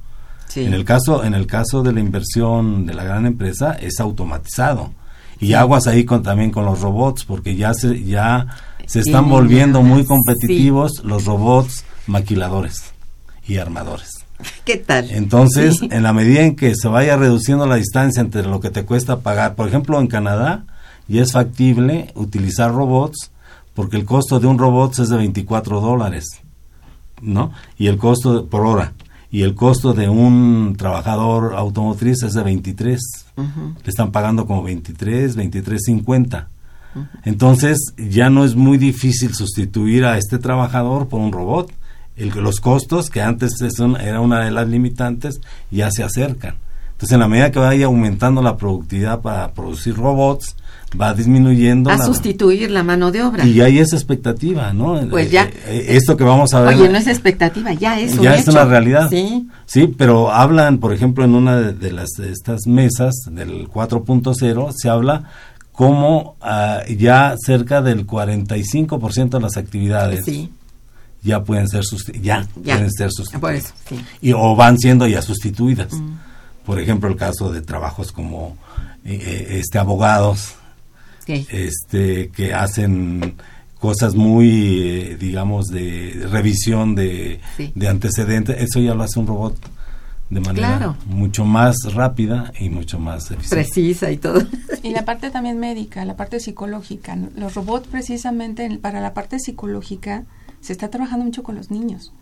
En el caso en el caso de la inversión de la gran empresa es automatizado y aguas ahí con también con los robots porque ya se ya se están volviendo muy competitivos los robots maquiladores y armadores. ¿Qué tal? Entonces, en la medida en que se vaya reduciendo la distancia entre lo que te cuesta pagar, por ejemplo, en Canadá ya es factible utilizar robots porque el costo de un robot es de 24 dólares, ¿no? Y el costo por hora. y el costo de un trabajador automotriz es de 23. Le están pagando como 23, 23.50. Entonces ya no es muy difícil sustituir a este trabajador por un robot. El, los costos, que antes son, era una de las limitantes, ya se acercan. Entonces, en la medida que vaya aumentando la productividad para producir robots, va disminuyendo. A la- sustituir la mano de obra. Y hay esa expectativa, ¿no? Pues ya. Eh, eh, esto que vamos a ver. Oye, no es expectativa, ya es un ya es una realidad. Sí. Sí, pero hablan, por ejemplo, en una de, de las de estas mesas del 4.0 se habla como ah, ya cerca del 45% de las actividades Sí, ya pueden ser ya, ya. pueden ser Por sustituidas eso, sí. y o van siendo ya sustituidas. Mm. Por ejemplo, el caso de trabajos como eh, eh, este abogados este que hacen cosas muy eh, digamos de revisión de, Sí. de antecedentes eso ya lo hace un robot de manera Claro. mucho más rápida y mucho más eficiente Precisa y todo. Y la parte también médica, la parte psicológica. Los robots precisamente en- para la parte psicológica se está trabajando mucho con los niños,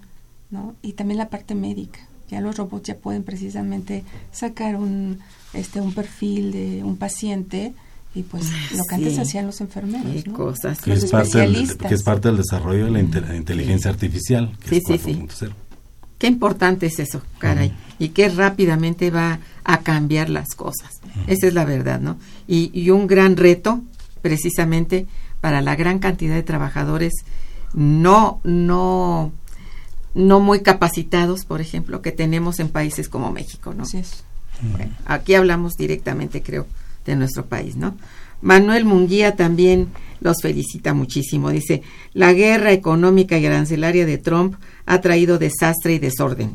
¿no? Y también la parte médica. Ya los robots ya pueden precisamente sacar un este un perfil de un paciente y pues lo que antes Sí. hacían los enfermeros, Qué ¿no? cosas. que Los es, parte del, que es parte del desarrollo de la inte- inteligencia artificial que Sí, es sí, sí. 4.0 Qué importante es eso, caray. Y qué rápidamente va a cambiar las cosas. Esa es la verdad, ¿no? Y, y un gran reto, precisamente, para la gran cantidad de trabajadores no, no, no muy capacitados, por ejemplo, que tenemos en países como México, ¿no? Así es. Bueno, aquí hablamos directamente, creo, de nuestro país, ¿no? Manuel Munguía también los felicita muchísimo. Dice, la guerra económica y arancelaria de Trump ha traído desastre y desorden.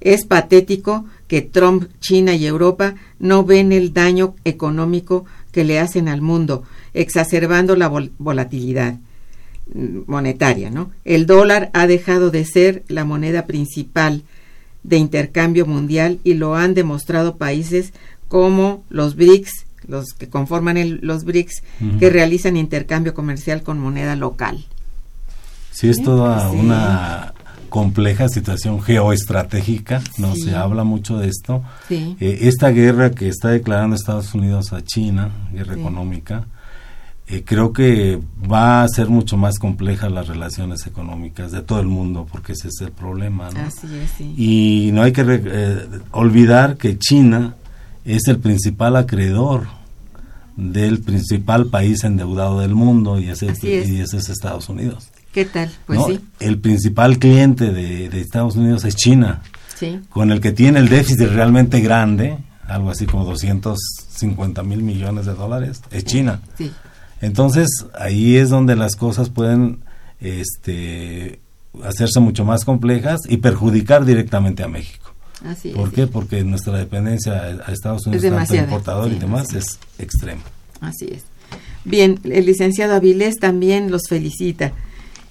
Es patético que Trump, China y Europa no ven el daño económico que le hacen al mundo, exacerbando la vol- volatilidad mm, monetaria, ¿no? El dólar ha dejado de ser la moneda principal de intercambio mundial y lo han demostrado países como los BRICS, los que conforman el- los BRICS, que realizan intercambio comercial con moneda local. Sí, es toda Sí. una compleja situación geoestratégica, no Sí. se habla mucho de esto. Sí. Eh, esta guerra que está declarando Estados Unidos a China, guerra Sí. económica, eh, creo que va a ser mucho más compleja las relaciones económicas de todo el mundo, porque ese es el problema. ¿no? Así es, sí. Y no hay que re- eh, olvidar que China es el principal acreedor del principal país endeudado del mundo y ese, es. y ese es Estados Unidos. ¿Qué tal? Pues ¿no? sí, El principal cliente de, de Estados Unidos es China, sí. con el que tiene el déficit realmente grande, algo así como 250 mil millones de dólares, es China. Sí, Entonces ahí es donde las cosas pueden este, hacerse mucho más complejas y perjudicar directamente a México. Así ¿Por es. qué? sí. Porque nuestra dependencia a Estados Unidos, tanto demasiada, importador sí, y demás, es extrema. Así es. Bien, el licenciado Avilés también los felicita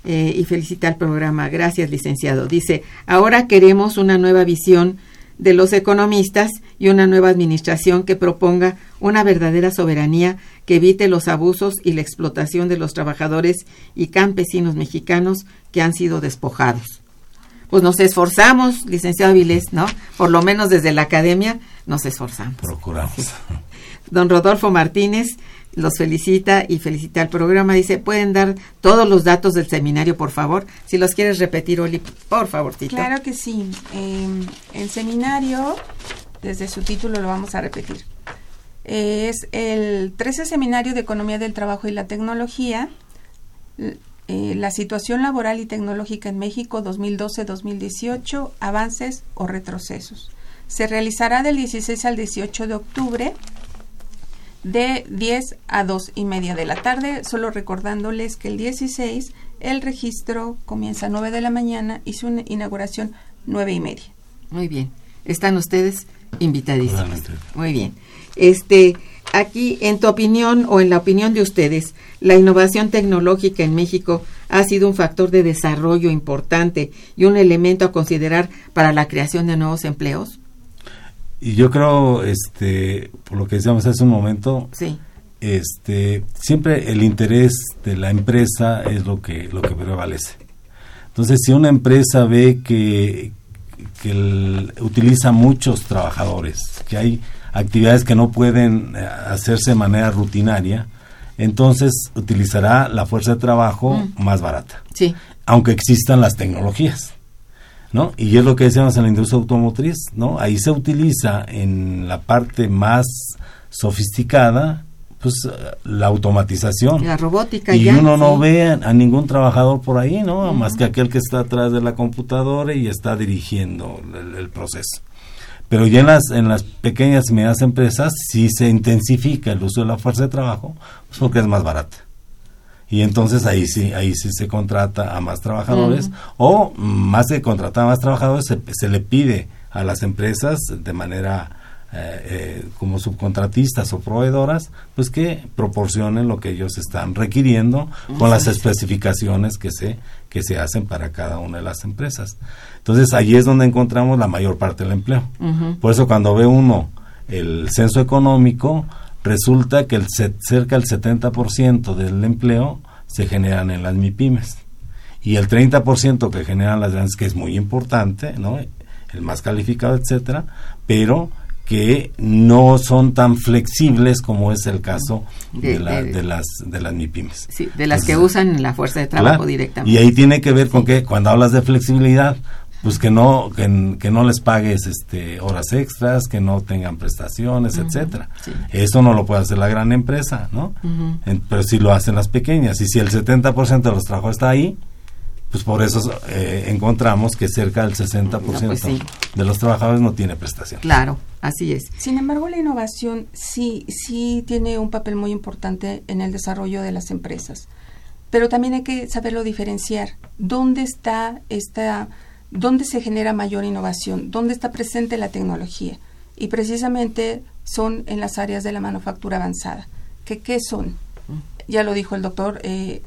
eh, y felicita al programa. Gracias, licenciado. Dice, ahora queremos una nueva visión de los economistas y una nueva administración que proponga una verdadera soberanía que evite los abusos y la explotación de los trabajadores y campesinos mexicanos que han sido despojados. Pues nos esforzamos, licenciado Avilés, ¿no? Por lo menos desde la academia nos esforzamos. Procuramos. Don Rodolfo Martínez los felicita y felicita al programa. Dice, ¿pueden dar todos los datos del seminario, por favor? Si los quieres repetir, Oli, por favor, Tito. Claro que sí. Eh, el seminario, desde su título lo vamos a repetir. Es el 13 Seminario de Economía del Trabajo y la Tecnología, eh, la situación laboral y tecnológica en México 2012-2018, avances o retrocesos. Se realizará del 16 al 18 de octubre de 10 a 2 y media de la tarde, solo recordándoles que el 16 el registro comienza a 9 de la mañana y su inauguración 9 y media. Muy bien. Están ustedes invitadísimos. Muy bien. Este, aquí, en tu opinión o en la opinión de ustedes, la innovación tecnológica en México ha sido un factor de desarrollo importante y un elemento a considerar para la creación de nuevos empleos. Y yo creo, este, por lo que decíamos hace un momento, Sí. este, siempre el interés de la empresa es lo que, lo que prevalece. Entonces, si una empresa ve que, que el- utiliza muchos trabajadores, que hay actividades que no pueden eh, hacerse de manera rutinaria, entonces utilizará la fuerza de trabajo más barata, Sí. aunque existan las tecnologías. ¿No? Y es lo que decíamos en la industria automotriz, ¿no? Ahí se utiliza en la parte más sofisticada, pues la automatización. La robótica Y ya. uno no ve a, ningún trabajador por ahí, ¿no? Más que aquel que está atrás de la computadora y está dirigiendo el, el proceso. Pero ya en las, en las pequeñas y medianas empresas sí se intensifica el uso de la fuerza de trabajo, pues porque es más barata. Y entonces ahí sí, ahí sí se contrata a más trabajadores o más que contratar a más trabajadores se, se le pide a las empresas de manera eh, eh, como subcontratistas o proveedoras, pues que proporcionen lo que ellos están requiriendo con las especificaciones que se que se hacen para cada una de las empresas. Entonces ahí es donde encontramos la mayor parte del empleo. Por eso cuando ve uno el censo económico, resulta que el set- cerca del 70% del empleo se generan en las MIPIMES. Y el 30% que generan las grandes, que es muy importante, ¿no? el más calificado, etcétera, pero que no son tan flexibles como es el caso de, De- la- de- de las de las MIPIMES. Sí, de las que usan la fuerza de trabajo Claro. directamente. Y ahí tiene que ver con que cuando hablas de flexibilidad, pues que no que, que no les pagues este horas extras, que no tengan prestaciones, etcétera. sí. Eso no lo puede hacer la gran empresa, ¿no? En- pero sí lo hacen las pequeñas. Y si el 70% de los trabajos está ahí, pues por eso eh, encontramos que cerca del 60% pues sí. de los trabajadores no tiene prestación. Claro, así es. Sin embargo, la innovación sí, sí tiene un papel muy importante en el desarrollo de las empresas. Pero también hay que saberlo diferenciar. ¿Dónde está esta, dónde se genera mayor innovación? ¿Dónde está presente la tecnología? Y precisamente son en las áreas de la manufactura avanzada. ¿Qué, qué son? Ya lo dijo el doctor, eh,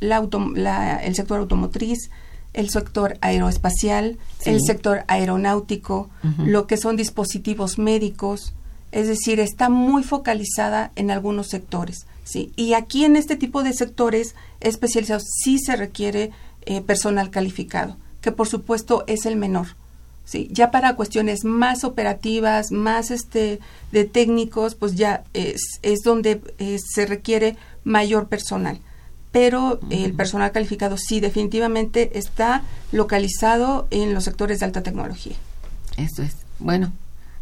la autom- la- el sector automotriz, el sector aeroespacial, Sí. el sector aeronáutico, lo que son dispositivos médicos, es decir, está muy focalizada en algunos sectores. ¿sí? Y aquí en este tipo de sectores especializados sí se requiere eh, personal calificado, que por supuesto es el menor. Sí, ya para cuestiones más operativas, más este de técnicos, pues ya es, es donde eh, se requiere mayor personal. Pero el personal calificado sí definitivamente está localizado en los sectores de alta tecnología. Eso es. Bueno,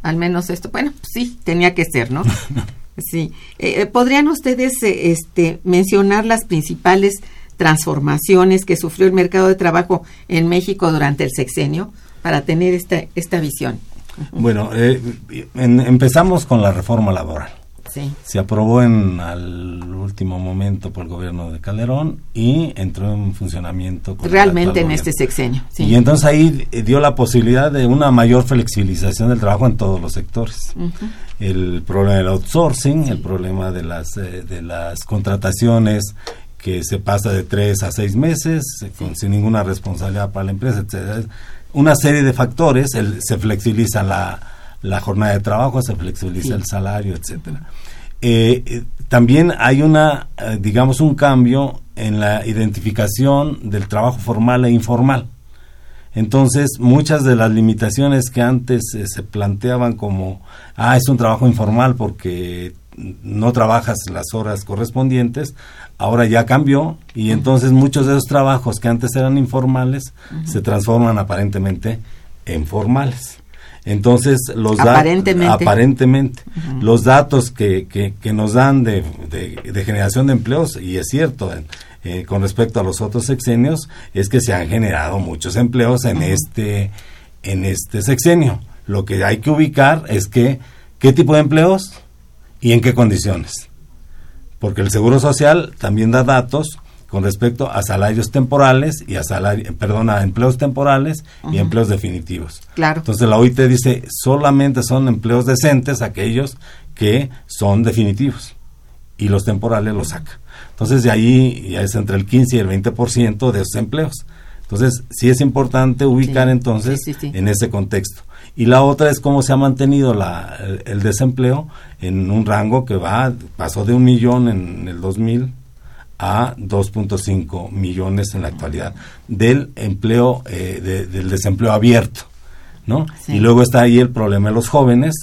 al menos esto. Bueno, sí, tenía que ser, ¿no? sí. Eh, eh, ¿Podrían ustedes eh, este, mencionar las principales transformaciones que sufrió el mercado de trabajo en México durante el sexenio para tener esta, esta visión? Bueno, eh, en- empezamos con la reforma laboral. Sí. Se aprobó en al último momento por el gobierno de Calderón y entró en funcionamiento. con Realmente en este sexenio. Sí. Y entonces ahí eh, dio la posibilidad de una mayor flexibilización del trabajo en todos los sectores. El problema del outsourcing, el problema de las eh, de las contrataciones que se pasa de tres a seis meses eh, con, sin ninguna responsabilidad para la empresa, etcétera. Una serie de factores, el- se flexibiliza la, la jornada de trabajo, se flexibiliza Sí. el salario, etcétera. Eh, también hay una, eh, digamos, un cambio en la identificación del trabajo formal e informal. Entonces, muchas de las limitaciones que antes eh, se planteaban como, ah, es un trabajo informal porque no trabajas las horas correspondientes, ahora ya cambió y entonces muchos de esos trabajos que antes eran informales se transforman aparentemente en formales. Entonces, los da- Aparentemente. aparentemente los datos que, que, que nos dan de, de- de generación de empleos, y es cierto, eh, con respecto a los otros sexenios, es que se han generado muchos empleos en este en este sexenio. Lo que hay que ubicar es que qué tipo de empleos y en qué condiciones. Porque el Seguro Social también da datos con respecto a salarios temporales y a salario, perdón, a empleos temporales y empleos definitivos. Claro. Entonces la OIT dice solamente son empleos decentes aquellos que son definitivos y los temporales los saca. Entonces de ahí ya es entre el 15 y el 20% de esos empleos. Entonces sí es importante ubicar Sí, entonces sí, sí, sí. en ese contexto. Y la otra es cómo se ha mantenido la, el, el desempleo en un rango que va, pasó de un millón en el 2000 a 2.5 millones en la actualidad del empleo, eh, de- del desempleo abierto. ¿no? Sí. Y luego está ahí el problema de los jóvenes,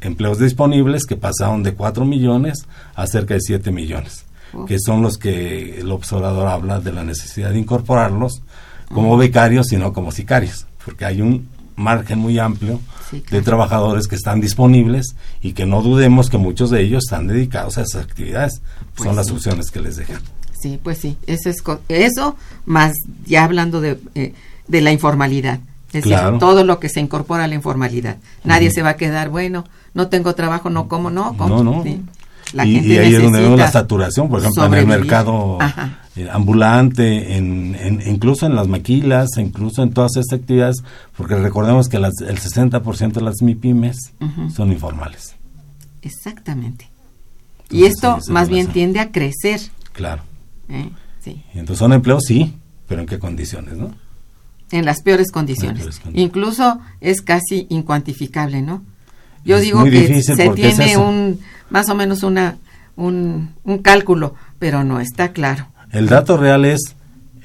empleos disponibles que pasaron de 4 millones a cerca de 7 millones, que son los que el observador habla de la necesidad de incorporarlos como becarios y no como sicarios, porque hay un margen muy amplio Sí, de trabajadores que están disponibles y que no dudemos que muchos de ellos están dedicados a esas actividades. Pues son las sí. opciones que les dejan. Sí, pues sí, eso es eso más ya hablando de, eh, de la informalidad. Es decir, Claro. todo lo que se incorpora a la informalidad. Nadie se va a quedar, bueno, no tengo trabajo, no como, no, como. No, no. Sí. La y, gente y ahí es donde vemos la saturación, por ejemplo, en el sobrevivir. mercado Ajá. eh, ambulante, en, en- incluso en las maquilas, incluso en todas estas actividades, porque recordemos que las- el 60% de las MIPIMES Ujú. son informales. Exactamente. Y esto sí, más bien tiende a crecer. Claro. ¿eh? Sí. Entonces son empleos, sí, pero ¿en qué condiciones, no? En las peores condiciones. peores condiciones. Incluso es casi incuantificable, ¿no? Yo Es digo que se es tiene un más o menos una un, un cálculo, pero no está claro. El dato real es,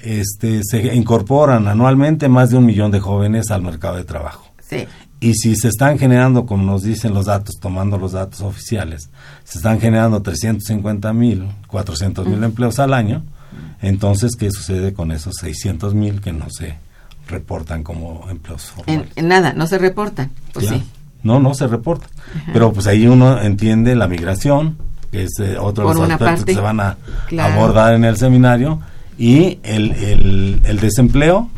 este, se incorporan anualmente más de un millón de jóvenes al mercado de trabajo. Sí. Y si se están generando, como nos dicen los datos, tomando los datos oficiales, se están generando 350 mil, 400 mil empleos al año, entonces, ¿qué sucede con esos 600 mil que no se reportan como empleos formales? en nada, no se reportan. Pues Claro. sí. No, no se reportan. Pero pues ahí uno entiende la migración, que es eh, otro de los aspectos parte, que se van a claro. abordar en el seminario, y el, el, el desempleo,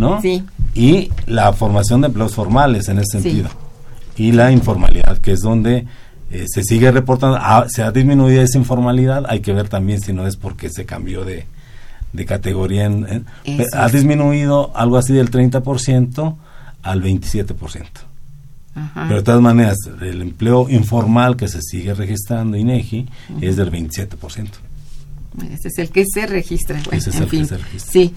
¿no? Sí. Y la formación de empleos formales en ese Sí. sentido. Y la informalidad, que es donde eh, se sigue reportando, ah, se ha disminuido esa informalidad, hay que ver también si no es porque se cambió de, de categoría. En, ha disminuido algo así del 30% al 27%. Ajá. Pero de todas maneras, el empleo informal que se sigue registrando INEGI es del 27%. Ese es el que se registra. Bueno, Ese es en el que fin. se registra. Sí,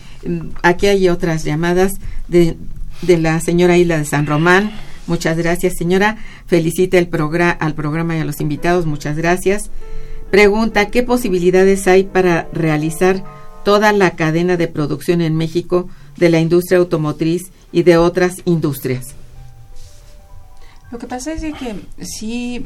aquí hay otras llamadas de, de la señora Isla de San Román. Muchas gracias, señora. Felicita el progra al programa y a los invitados. Muchas gracias. Pregunta, ¿qué posibilidades hay para realizar toda la cadena de producción en México de la industria automotriz y de otras industrias? Lo que pasa es de que sí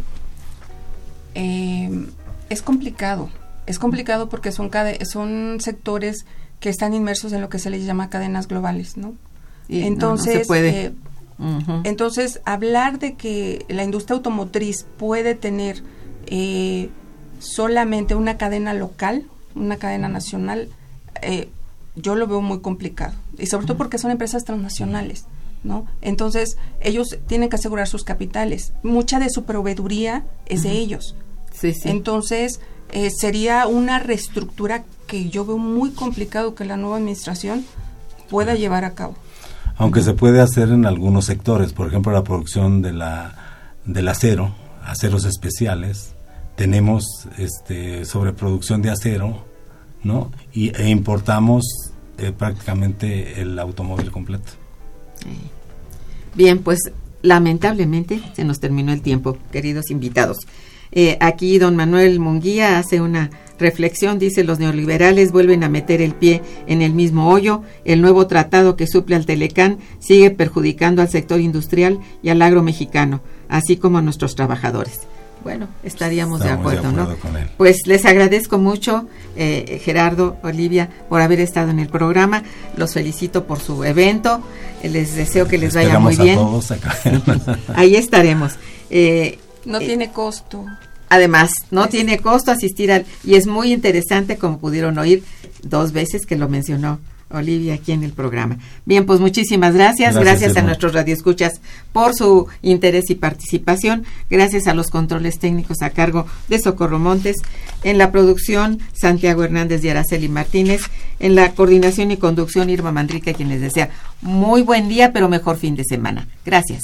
eh, es complicado. Es complicado porque son, cade- son sectores que están inmersos en lo que se les llama cadenas globales, ¿no? Y no, no entonces, se puede. eh, entonces, hablar de que la industria automotriz puede tener eh, solamente una cadena local, una cadena nacional, eh, yo lo veo muy complicado. Y sobre todo porque son empresas transnacionales, ¿no? Entonces, ellos tienen que asegurar sus capitales. Mucha de su proveeduría es de ellos. Sí, sí. Entonces, eh, sería una reestructura que yo veo muy complicado que la nueva administración pueda llevar a cabo. Aunque se puede hacer en algunos sectores, por ejemplo, la producción de la, del acero, aceros especiales, tenemos este, sobreproducción de acero, ¿no? Y, e importamos eh, prácticamente el automóvil completo. Bien, pues lamentablemente se nos terminó el tiempo, queridos invitados. Eh, aquí don Manuel Munguía hace una reflexión, dice los neoliberales vuelven a meter el pie en el mismo hoyo, el nuevo tratado que suple al Telecán sigue perjudicando al sector industrial y al agro mexicano, así como a nuestros trabajadores. Bueno, estaríamos de acuerdo, ¿no? acuerdo con él. Pues les agradezco mucho, eh, Gerardo, Olivia, por haber estado en el programa. Los felicito por su evento. Les deseo que les vaya muy bien. a todos acá. Ahí estaremos. Eh, No eh, tiene costo. Además, no tiene costo asistir al... Y es muy interesante, como pudieron oír dos veces que lo mencionó Olivia aquí en el programa. Bien, pues muchísimas gracias. Gracias, Gracias, a nuestros radioescuchas por su interés y participación. Gracias a los controles técnicos a cargo de Socorro Montes. En la producción, Santiago Hernández y Araceli Martínez. En la coordinación y conducción, Irma Manrique, quien les desea muy buen día, pero mejor fin de semana. Gracias.